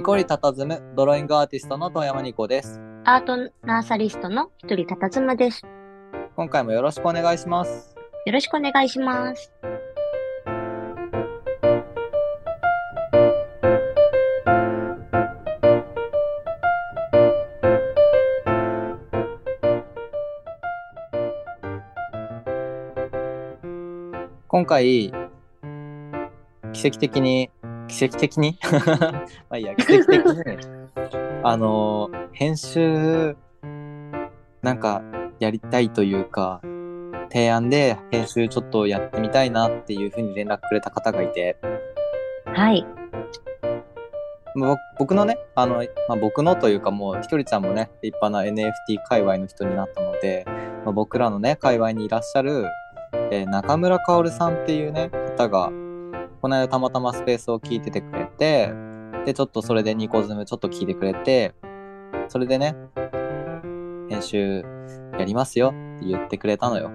ニコリたたずむドローイングアーティストの遠山ニコです。アートナーサリストの一人たたずまです。今回もよろしくお願いします。よろしくお願いします。今回、奇跡的に、奇跡的に？まあいいや、奇跡的に、あの、編集、なんか、やりたいというか、提案で編集ちょっとやってみたいなっていうふうに連絡くれた方がいて、はい。ぼ僕のね、あの、まあ、僕のというかもう、ひとりちゃんもね、立派な NFT 界隈の人になったので、まあ、僕らのね、界隈にいらっしゃる、えー中村薫さんっていうね、方が、この間たまたまスペースを聞いててくれて、で、ちょっとそれでニコズムちょっと聞いてくれて、それでね、編集やりますよって言ってくれたのよ。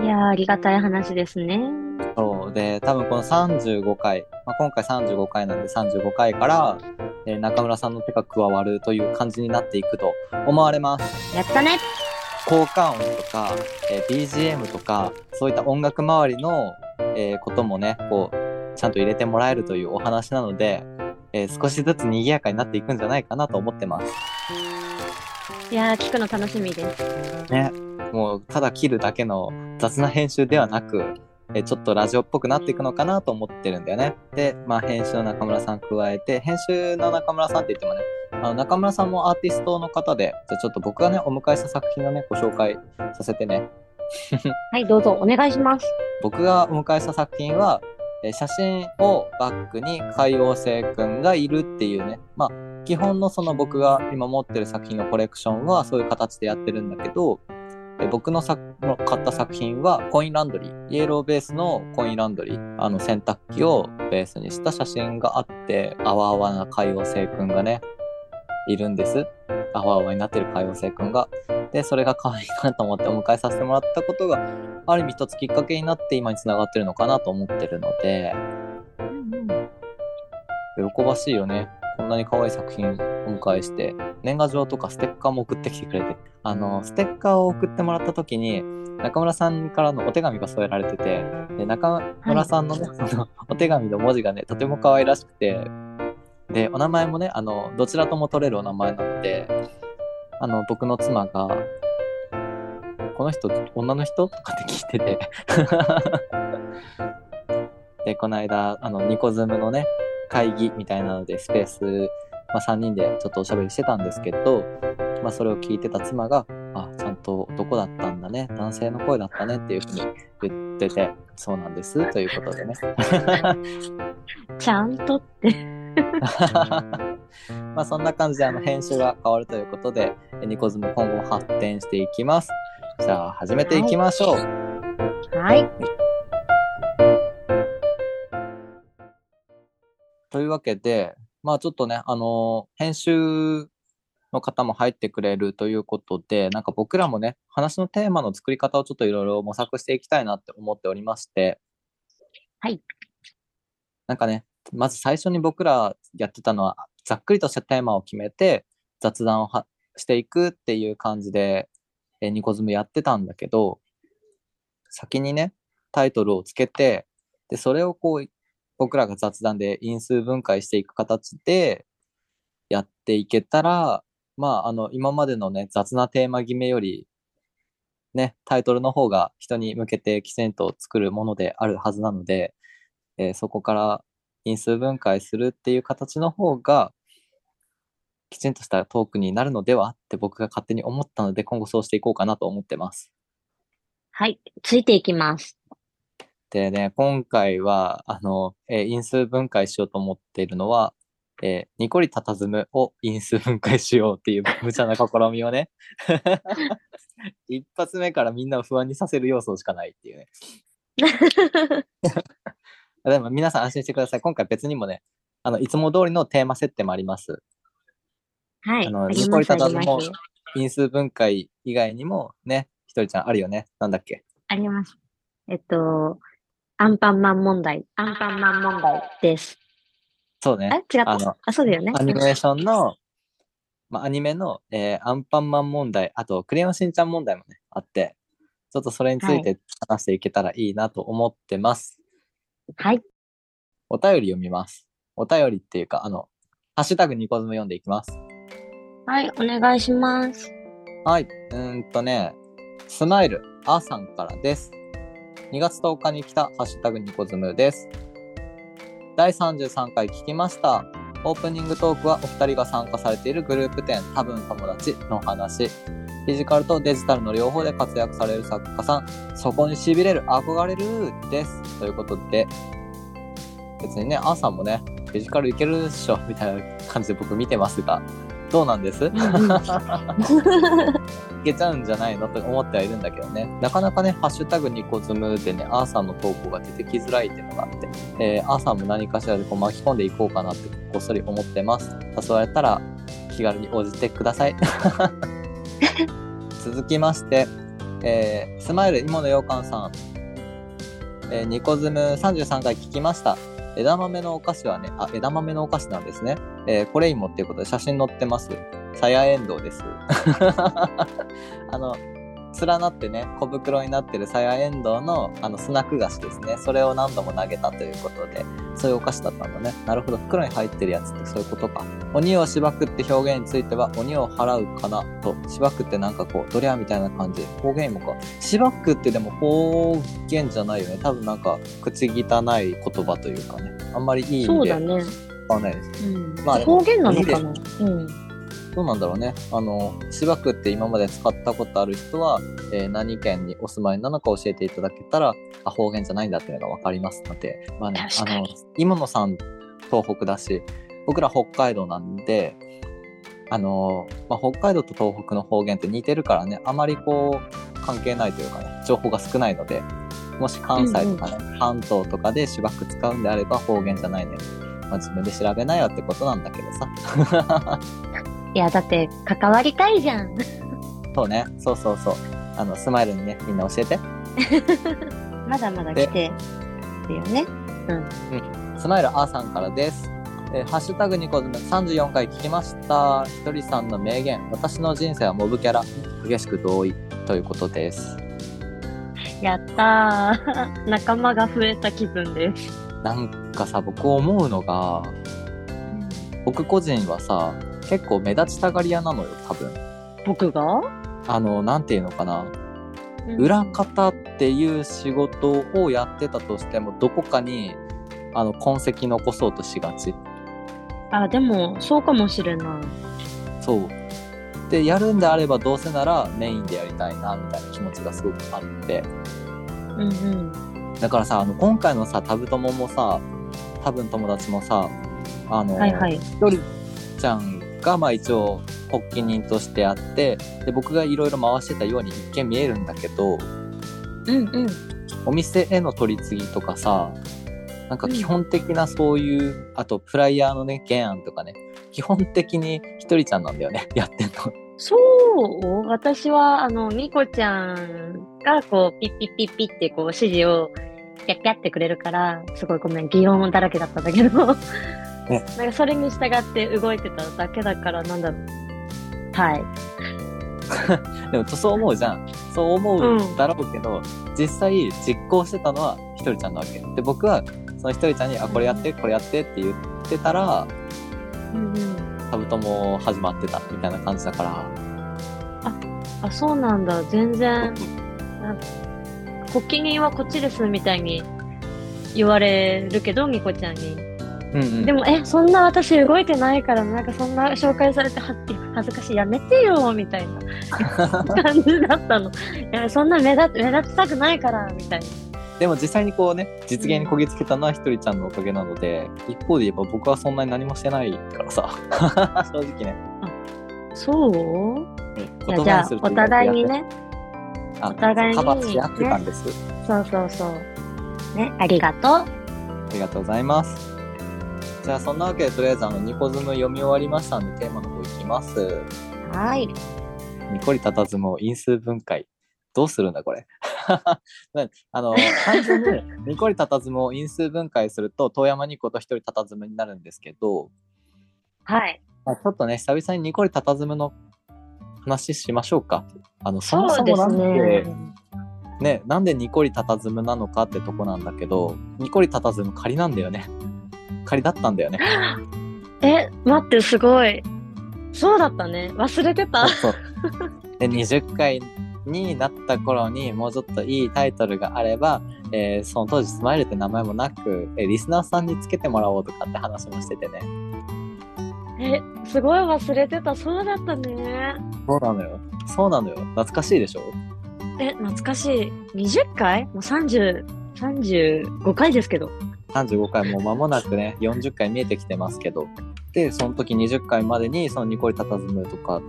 いやー、ありがたい話ですね。そう。で、多分この35回、まあ、今回35回なんで35回から、えー中村さんの手が加わるという感じになっていくと思われます。やったね。効果音とか、えー BGM とか、そういった音楽周りの、えーこともね、こう、ちゃんと入れてもらえるというお話なので、えー少しずつ賑やかになっていくんじゃないかなと思ってます。いやー、聞くの楽しみです。ね。もう、ただ切るだけの雑な編集ではなく、えーちょっとラジオっぽくなっていくのかなと思ってるんだよね。で、まあ、編集の中村さん加えて、編集の中村さんって言ってもね、あの中村さんもアーティストの方で、じゃあちょっと僕がね、お迎えした作品をね、ご紹介させてね。はい、どうぞお願いします。僕がお迎えした作品は、えー写真をバックに海洋星くんがいるっていうね、まあ、基本のその僕が今持ってる作品のコレクションはそういう形でやってるんだけど、えー僕の買った作品はコインランドリー、イエローベースのコインランドリー、あの洗濯機をベースにした写真があって、あわあわな海洋星くんがね、いるんです。あわあわになってる海洋星くんが。で、それが可愛いなと思ってお迎えさせてもらったことが、ある意味一つきっかけになって今につながってるのかなと思ってるので、うんうん。喜ばしいよね。こんなに可愛い作品お迎えして、年賀状とかステッカーも送ってきてくれて、あの、ステッカーを送ってもらった時に、中村さんからのお手紙が添えられてて、で中村さんのね、そのお手紙の文字がね、とても可愛らしくて、で、お名前もね、あの、どちらとも取れるお名前なので、あの、僕の妻が、この人、女の人とかって聞いてて。で、この間、あの、ニコズムのね、会議みたいなので、スペース、まあ、3人でちょっとおしゃべりしてたんですけど、まあ、それを聞いてた妻が、あ、ちゃんと男だったんだね、男性の声だったねっていうふうに言ってて、そうなんです、ということでね。ちゃんとって。まあそんな感じであの編集が変わるということで、えニコズム今後発展していきます。じゃあ始めていきましょう。はい。というわけで、まあちょっとね、あの編集の方も入ってくれるということで、なんか僕らもね、話のテーマの作り方をちょっといろいろ模索していきたいなって思っておりまして、はい。なんかね、まず最初に僕らやってたのは、ざっくりとしたテーマを決めて、雑談をはしていくっていう感じで、えーニコズムやってたんだけど、先にね、タイトルをつけて、で、それをこう、僕らが雑談で因数分解していく形でやっていけたら、まあ、あの、今までのね、雑なテーマ決めより、ね、タイトルの方が人に向けてきちんと作るものであるはずなので、えーそこから因数分解するっていう形の方が、きちんとしたトークになるのではって僕が勝手に思ったので、今後そうしていこうかなと思ってます。はい。ついていきます。でね、今回は、あの、えー因数分解しようと思っているのは、えーニコリたたずむを因数分解しようっていう無茶な試みをね、一発目からみんなを不安にさせる要素しかないっていうね。でも皆さん安心してください。今回別にもね、あの、いつも通りのテーマ設定もあります。はい。あのあります、ありニコリタタズも。因数分解以外にもね、ひとりちゃんあるよね。なんだっけ？あります。えっと、アンパンマン問題。アンパンマン問題です。そうね。え違った？あのあ、そうだよね。アニメーションの、まあ、アニメの、えーアンパンマン問題、あと、クレヨンしんちゃん問題もね、あって、ちょっとそれについて話していけたらいいなと思ってます。はい。お便り読みます。お便りっていうか、あの、ハッシュタグニコズム読んでいきます。はい、お願いします。はい。うんとね、スマイル、あーさんからです。2月10日に来たハッシュタグニコズムです。第33回聞きました。オープニングトークはお二人が参加されているグループ展、多分友達の話。フィジカルとデジタルの両方で活躍される作家さん、そこに痺れる、憧れるです。ということで、別にね、あーさんもね、フィジカルいけるっしょ、みたいな感じで僕見てますが、どうなんです？いけちゃうんじゃないのと思ってはいるんだけどね。なかなかね、ハッシュタグニコズムでね、アーさんの投稿が出てきづらいっていうのがあって、えー、アーさんも何かしらでこう巻き込んでいこうかなってこっそり思ってます。誘われたら気軽に応じてください。続きまして、えースマイル芋のようかんさん。えーニコズム33回聞きました。枝豆のお菓子はね、あ、枝豆のお菓子なんですね。えーこれ芋っていうことで写真載ってます。さやえんどうです。あの、連なってね、小袋になってるさやえんどうのあのスナック菓子ですね。それを何度も投げたということで、そういうお菓子だったんだね。なるほど。袋に入ってるやつってそういうことか。鬼をしばくって表現については、鬼を払うかなと、しばくってなんかこう、ドリアみたいな感じ。方言もか。しばくってでも方言じゃないよね。多分なんか、口汚い言葉というかね。あんまりいい意味でそうだね。使わないです。うん。まあ方言なのかな？うん。どうなんだろうね。あの、しばくって今まで使ったことある人は、えー何県にお住まいなのか教えていただけたら、あ、方言じゃないんだっていうのがわかりますので、まあね、あの、今野さん東北だし、僕ら北海道なんで、あの、まあ、北海道と東北の方言って似てるからね、あまりこう、関係ないというかね、情報が少ないので、もし関西とかね、関東とかでしばく使うんであれば方言じゃないね。まあ、自分で調べなよってことなんだけどさ。いや、だって、関わりたいじゃん。そうね、そうそうそう。あの、スマイルにね、みんな教えて。まだまだ来てるよね。スマイルあーさんからです。えーハッシュタグニコズム34回聞きました。ひとりさんの名言、私の人生はモブキャラ、激しく同意ということです。やったー。仲間が増えた気分です。なんかさ、僕思うのが、僕個人はさ、結構目立ちたがり屋なのよ、多分。僕が？あの、なんていうのかな。うん裏方っていう仕事をやってたとしても、どこかに、あの、痕跡残そうとしがち。あ、でも、そうかもしれない。そう。で、やるんであればどうせならメインでやりたいな、みたいな気持ちがすごくあって。うんうん。だからさ、あの、今回のさ、タブ友もさ、多分友達もさ、あの、はいはい。ひとりちゃんが、まあ一応、発起人としてあって、で、僕がいろいろ回してたように一見見えるんだけど、うんうん。お店への取り次ぎとかさ、なんか基本的なそういう、あと、フライヤーのね、原案とかね、基本的にひとりちゃんなんだよね、やってんの。そう私は、あの、みこちゃんが、こう、ピッピッピッピッって、こう、指示を、ピャッピャってくれるから、すごいごめん、擬音だらけだったんだけど、ねなんかそれに従って動いてただけだから、なんだろう。はい。でもそう思うじゃん。そう思うんだろうけど、実際実行してたのはひとりちゃんなわけ。で、僕はそのひとりちゃんに、あ、これやって、これやってって言ってたら、うんうん。カブトも始まってたみたいな感じだから、あ、そうなんだ。全然、なん発起人はこっちですみたいに言われるけど、みこちゃんに。うんうん。でも、え、そんな私動いてないから、なんかそんな紹介されては恥ずかしい、やめてよ、みたいな 感じだったの。いや、そんな目立目立ちたくないから、みたいな。でも実際にこうね、実現にこぎつけたのはひとりちゃんのおかげなので、一方で言えば僕はそんなに何もしてないからさ、正直ね。そう？じゃあお互いにね、あお互いにカバーし合ってたんです。そうそうそう。ね、ありがとう。ありがとうございます。じゃあそんなわけでとりあえずあのニコズム読み終わりましたんでテーマの方いきます。はい。ニコリタタズムを因数分解。どうするんだこれ。あ の、単純にニコリタタズムを因数分解すると、遠山ニコと一人タタズムになるんですけど、はい。まあ、ちょっとね、久々にニコリタタズムの話しましょうか。あの、そもそもなんで、ね。ね、なんでニコリタタズムなのかってとこなんだけど、ニコリタタズム仮なんだよね。仮だったんだよね。え、待って、すごい。そうだったね。忘れてた。そう。で、20回になった頃にもうちょっといいタイトルがあれば、えーその当時スマイルって名前もなく、えーリスナーさんにつけてもらおうとかって話もしててね。え、すごい忘れてた。そうだったね。そうなのよ。そうなのよ。懐かしいでしょ？え、懐かしい。20回？もう30、35回ですけど。35回もう間もなくね、40回見えてきてますけど。で、その時20回までに、そのニコリタタズムとか、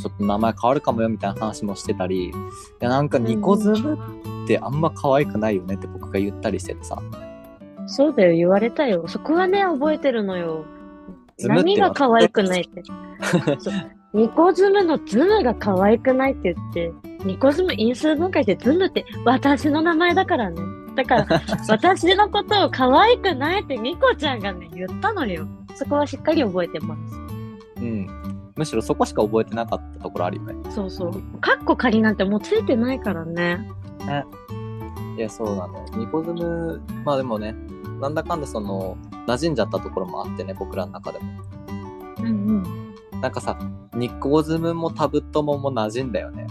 ちょっと名前変わるかもよみたいな話もしてたり、いや、なんかニコズムってあんま可愛くないよねって僕が言ったりしててさ。そうだよ、言われたよ。そこはね、覚えてるのよ。何が可愛くないって。ニコズムのズムが可愛くないって言って、ニコズム因数分解ってズムって私の名前だからね。だから、私のことを可愛くないってミコちゃんがね、言ったのよ。そこはしっかり覚えてます。うん。むしろそこしか覚えてなかったところあるよね。そうそう。カッコ仮なんてもうついてないからね。いや、そうなのよ。ニコズム、まあでもね、なんだかんだその、馴染んじゃったところもあってね、僕らの中でも。うんうん。なんかさ、ニコズムもタブトモも馴染んだよね。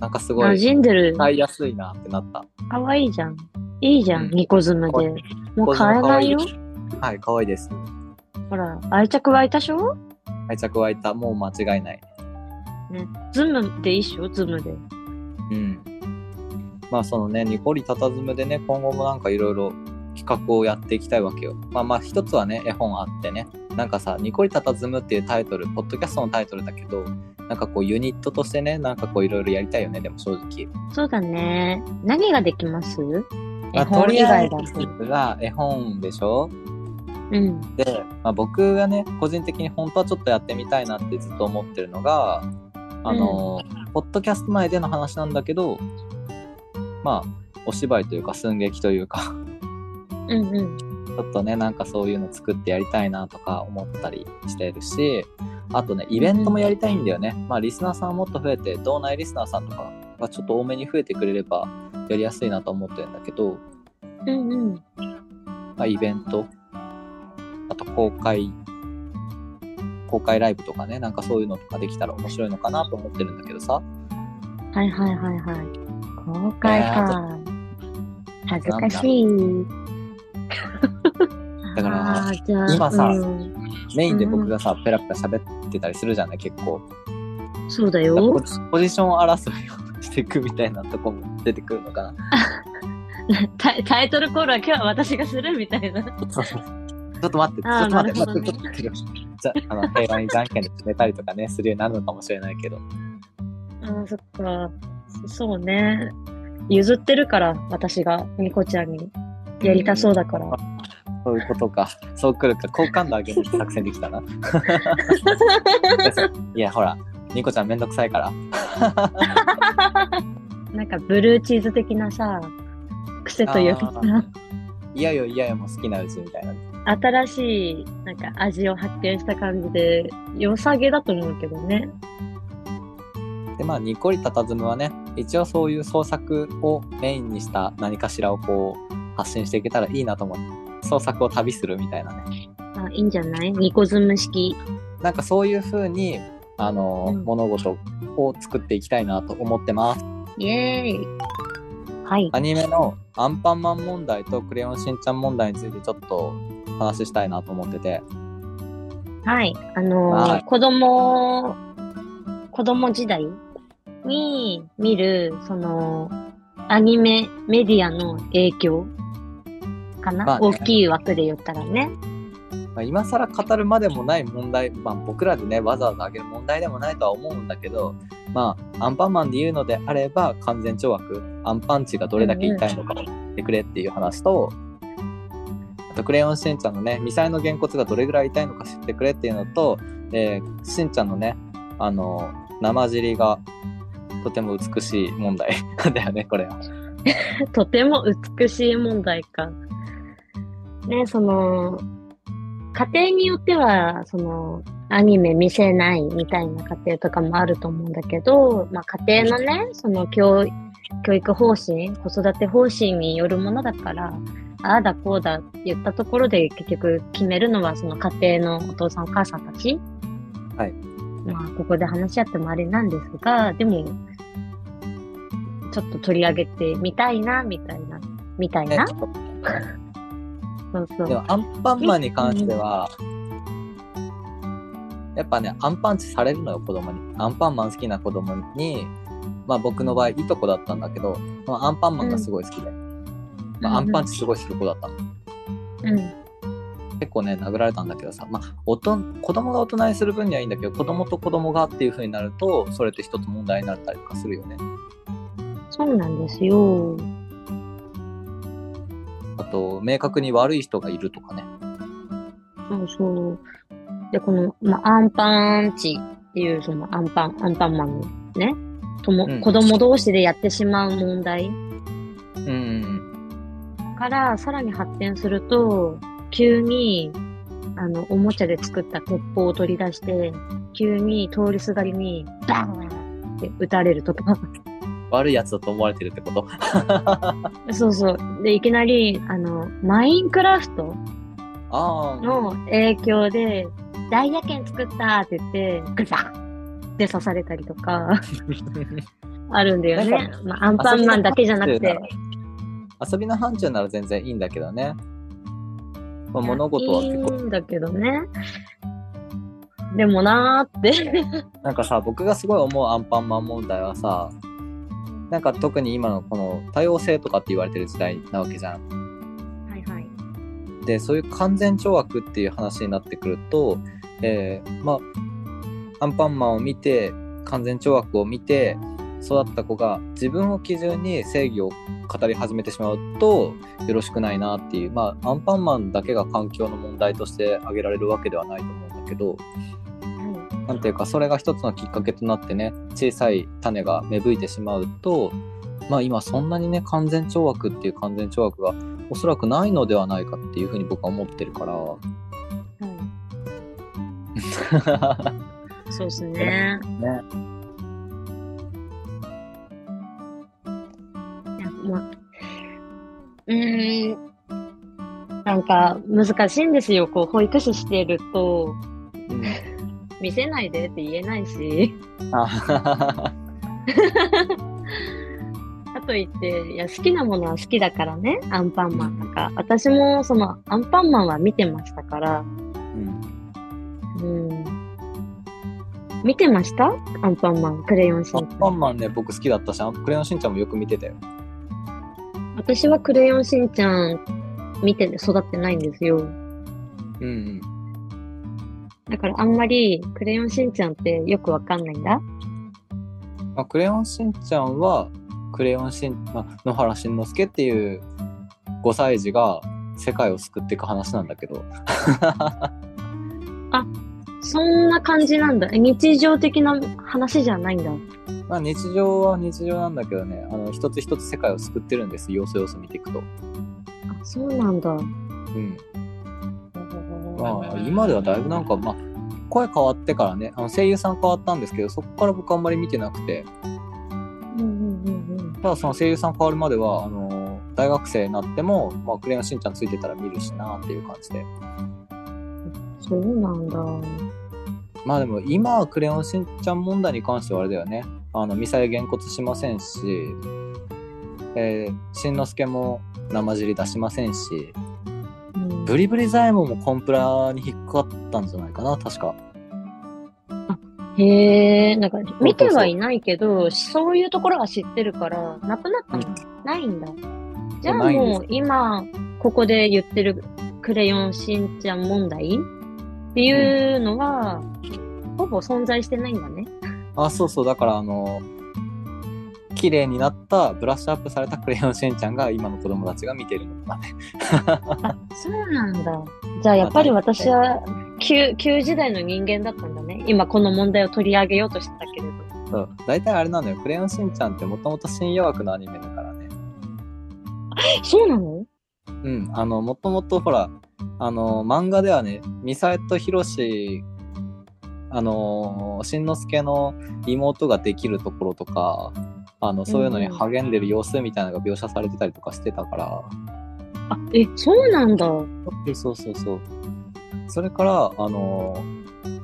なんかすご馴い、染んでる。使いやすいなってなった。可愛いじゃん。いいじゃん、うんニコズムで。もう買えないよ。はい、可愛いです。ほら、愛着湧いたでしょ？愛着湧いた。もう間違いない。ズムでいいっしょ？ズムで。うん。まあそのね、ニコリタタズムでね、今後もなんかいろいろ企画をやっていきたいわけよ。まあまあ一つはね、絵本あってね、なんかさ、ニコリタタズムっていうタイトル、ポッドキャストのタイトルだけど、なんかこうユニットとしてね、なんかこういろいろやりたいよね、でも正直。そうだね。何ができます？絵まあ、とりあえ。ずが絵本でしょ？うん。で、まあ、僕がね、個人的に本当はちょっとやってみたいなってずっと思ってるのが、あの、ポッドキャスト内での話なんだけど、まあ、お芝居というか寸劇というか、うんうん。ちょっとね、なんかそういうの作ってやりたいなとか思ったりしてるし、あとね、イベントもやりたいんだよね。まあ、リスナーさんもっと増えて、道内リスナーさんとかがちょっと多めに増えてくれればやりやすいなと思ってるんだけど、うんうん。まあ、イベント、あと公開、公開ライブとかね、なんかそういうのとかできたら面白いのかなと思ってるんだけどさ。はいはいはいはい。公開か。恥ずかしい。だから今さうんメインで僕がさ、ペラペラ喋ってたりするじゃない、結構。そうだポよ。ジポジション争いをしていくみたいなとこも出てくるのかな。タイトルコールは今日は私がするみたいな。ちょっと待って、ちょっと待って、ちょっと待って、なるほどねちょっと待って。じゃあの平和にじゃんけんで決めたりとかね、するようになるのかもしれないけど。あーそっか。そそうね。譲ってるから、私が、ニコちゃんに。やりたそうだから。そういうことか。そうくるか。好感度上げる作戦できたな。いや、ほら、ニコちゃんめんどくさいから。なんか、ブルーチーズ的なさ、癖というかさいやよいやよも好きなうちみたいな。新しい、なんか味を発見した感じで、良さげだと思うけどね。で、まあ、ニコリタタズムはね、一応そういう創作をメインにした何かしらをこう、発信していけたらいいなと思って、創作を旅するみたいなね。あ、いいんじゃない？ニコズム式。なんかそういう風に、あの、うん物事を作っていきたいなと思ってます。イエーイ。はい。アニメのアンパンマン問題とクレヨンしんちゃん問題についてちょっと話したいなと思ってて。はい。あのーはい子供、子供時代に見る、その、アニメ、メディアの影響かな、まあね大きい枠で言ったらね。まあ、今更語るまでもない問題、まあ、僕らでね、わざわざ挙げる問題でもないとは思うんだけど、まあ、アンパンマンで言うのであれば、完全懲悪、アンパンチがどれだけ痛いのかを言ってくれっていう話と、あと、クレヨンしんちゃんのね、ミサイのげんこつがどれぐらい痛いのか知ってくれっていうのと、えーしんちゃんのね、あの、生尻がとても美しい問題だよね、これは。とても美しい問題か。ね、その、家庭によっては、その、アニメ見せないみたいな家庭とかもあると思うんだけど、まあ家庭のね、その教教育方針、子育て方針によるものだから、ああだこうだって言ったところで結局決めるのはその家庭のお父さんお母さんたち。はい。まあここで話し合ってもあれなんですが、でも、ちょっと取り上げてみたいな、みたいな、みたいな。そうそう。でもアンパンマンに関しては、やっぱね、アンパンチされるのよ、子供に。アンパンマン好きな子供に、まあ僕の場合、いとこだったんだけど、そのアンパンマンがすごい好きで。まあ、アンパンチすごいする子だったの。うん。結構ね、殴られたんだけどさ、まあ、おと子供が大人にする分にはいいんだけど、子供と子供がっていう風になると、それって一つ問題になったりとかするよね。そうなんですよ。あと、明確に悪い人がいるとかね。そうそう。で、この、まあ、アンパンチっていう、そのアンパン、アンパンマンのね、とも、うん子供同士でやってしまう問題うんうんからさらに発展すると、急に、あの、おもちゃで作った鉄砲を取り出して、急に通りすがりに、バーンって撃たれるとか。うん。悪いやつだと思われてるってこと？そうそう。で、いきなり、あの、マインクラフト。の影響で、ダイヤ剣作ったって言って、グザッって刺されたりとか、あるんだよね。まあ、アンパンマンだけじゃなくて。遊びの範疇なら全然いいんだけどね。まあ、物事はい結構、いんだけどね。でもなーって。なんかさ、僕がすごい思うアンパンマン問題はさ、なんか特に今のこの多様性とかって言われてる時代なわけじゃん。はいはい。で、そういう完全懲悪っていう話になってくると、えーまあ、アンパンマンを見て、完全懲悪を見て、育った子が自分を基準に正義を語り始めてしまうと、よろしくないなっていう、まあ、アンパンマンだけが環境の問題として挙げられるわけではないと思うんだけど、なんていうか、それが一つのきっかけとなってね、小さい種が芽吹いてしまうと、まあ今そんなにね、完全懲悪っていう完全懲悪がおそらくないのではないかっていうふうに僕は思ってるから、はい。そうですね。ね。うーん。なんか難しいんですよ。こう、保育士してると、うん。見せないでって言えないし。といって、いや、好きなものは好きだからね。アンパンマンとか。私も、その、アンパンマンは見てましたから。うん。うん。見てました？アンパンマン、クレヨンしんアンちゃん。パンマンね、僕好きだったし、アンクレヨンしんちゃんもよく見てたよ。私はクレヨンしんちゃん見て育ってないんですよ。うんうん。だからあんまりクレヨンしんちゃんってよくわかんないんだ。まあ、クレヨンしんちゃんは、クレヨンしん、まあ、野原しんのすけっていう5歳児が世界を救っていく話なんだけど、そんな感じなんだ。え日常的な話じゃないんだ。まあ日常は日常なんだけどね、あの、一つ一つ世界を救ってるんです、要素要素見ていくと。あ、そうなんだ。うん。まあ、今ではだいぶなんか、まあ、声変わってからね、あの声優さん変わったんですけど、そこから僕あんまり見てなくて、うんうんうんうん。ただその声優さん変わるまでは、あの、大学生になっても、まあ、クレヨンしんちゃんついてたら見るしなっていう感じで。そうなんだ。まあでも今はクレヨンしんちゃん問題に関してはあれだよね。あの、ミサイげんこつしませんし、えー、しんのすけも生尻出しませんし、うんブリブリザイモンもコンプラに引っかかったんじゃないかな、確か。へえ、なんか見てはいないけど、そういうところは知ってるから、なくなったの、ないんだ。じゃあもう今、ここで言ってるクレヨンしんちゃん問題？っていうのは、ほぼ存在してないんだね。あ、そうそう、だからあの、綺麗になった、ブラッシュアップされたクレヨンしんちゃんが今の子供たちが見てるのかね。あ、そうなんだ。じゃあやっぱり私は旧、旧時代の人間だったんだね。今この問題を取り上げようとしてたけれど。そう。大体あれなのよ。クレヨンしんちゃんってもともと深夜枠のアニメだからね。そうなの？うん。あの、もともとほら、あの、漫画ではね、ミサエとヒロシ、あの、しんのすけの妹ができるところとか、あの、そういうのに励んでる様子みたいなのが描写されてたりとかしてたから、あ、え、そうなんだ。そうそうそう。それから、あの、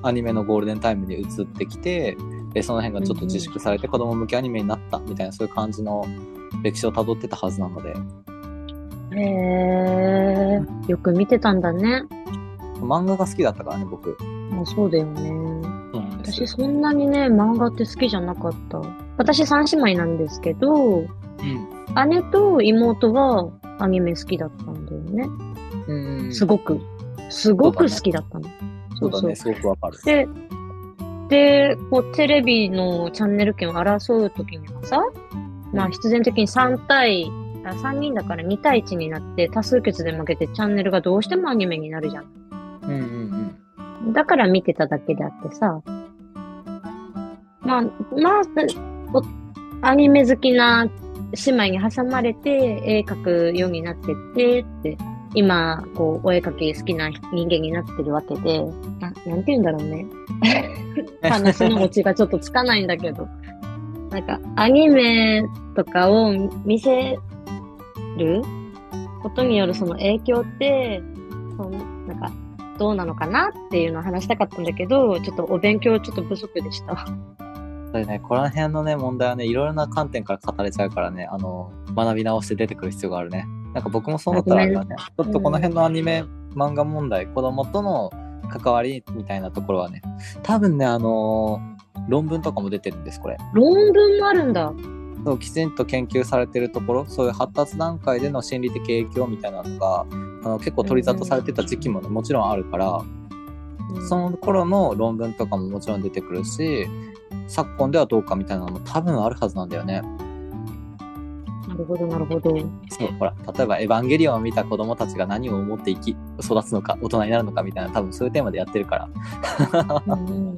アニメのゴールデンタイムに移ってきて、でその辺がちょっと自粛されて子供向けアニメになったみたいな、そういう感じの歴史をたどってたはずなので、へえ、よく見てたんだね。漫画が好きだったからね、僕。もうそうだよね。そうなんですよ私そんなにね、漫画って好きじゃなかった。私三姉妹なんですけど、うん。姉と妹はアニメ好きだったんだよね。うん。すごく。すごく好きだったの。そうだね、すごくわかる。で、で、こう、テレビのチャンネル権を争うときにはさ、まあ必然的に3対、あ3人だから2対1になって多数決で負けてチャンネルがどうしてもアニメになるじゃん。だから見てただけであってさ。まあ、まあ、おアニメ好きな姉妹に挟まれて絵描くようになってってって、今、こう、お絵描き好きな人間になってるわけで、ななんて言うんだろうね。話のオチがちょっとつかないんだけど。なんか、アニメとかを見せることによるその影響って、そのなんか、どうなのかなっていうのを話したかったんだけど、ちょっとお勉強ちょっと不足でした。それね、この辺のね、問題はね、いろいろな観点から語れちゃうからね、あの、学び直して出てくる必要があるね。なんか僕もそう思ったらね、ちょっとこの辺のアニメ、漫画問題、子供との関わりみたいなところはね、多分ね、あの論文とかも出てるんです、これ。論文もあるんだ。そうきちんと研究されてるところそういう発達段階での心理的影響みたいなのがあの結構取り沙汰されてた時期も、ね、もちろんあるからその頃の論文とかももちろん出てくるし昨今ではどうかみたいなのも多分あるはずなんだよね。なるほど、なるほど。そうほら例えば「エヴァンゲリオン」を見た子供たちが何を思って生き育つのか大人になるのかみたいな多分そういうテーマでやってるから。うん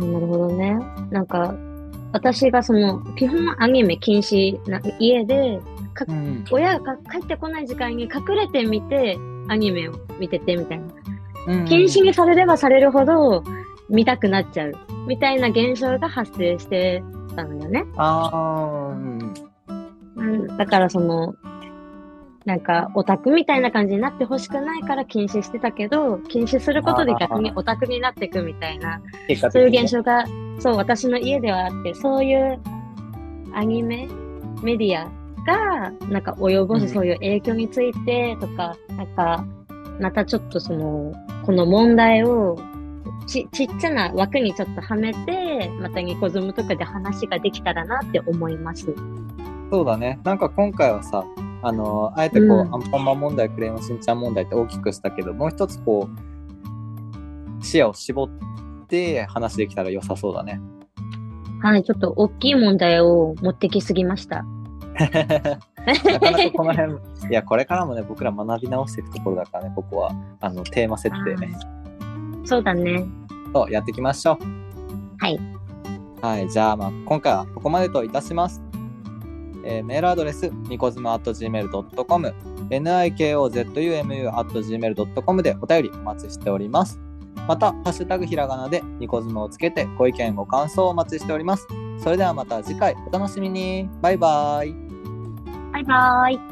あなるほどね。なんか、私がその、基本アニメ禁止な家で、かうん親が帰ってこない時間に隠れてみて、アニメを見ててみたいな。うん禁止にされればされるほど見たくなっちゃう。みたいな現象が発生してたのよね。あーうんうん、だからその、なんかオタクみたいな感じになってほしくないから禁止してたけど、禁止することで逆にオタクになっていくみたいな、そういう現象が、そう、私の家ではあって、そういうアニメ、メディアが、なんか及ぼうんすそういう影響についてとか、なんか、またちょっとその、この問題を、ち、ちっちゃな枠にちょっとはめて、またニコズムとかで話ができたらなって思います。そうだね。なんか今回はさ、あの、あえてこう、うんアンパンマン問題、クレヨンしんちゃん問題って大きくしたけど、もう一つこう、視野を絞って話できたら良さそうだね。はい、ちょっと大きい問題を持ってきすぎました。なかなかこの辺、いや、これからもね、僕ら学び直していくところだからね、ここは、あの、テーマ設定ね。そうだね。そう、やっていきましょう。はい。はい、じゃあ、まあ、今回はここまでといたします。えーメールアドレス、ニコズム .gmail.com、nikozumu.gmail.com でお便りお待ちしております。また、ハッシュタグひらがなでニコズムをつけてご意見ご感想をお待ちしております。それではまた次回お楽しみに。バイバイ。バイバーイ。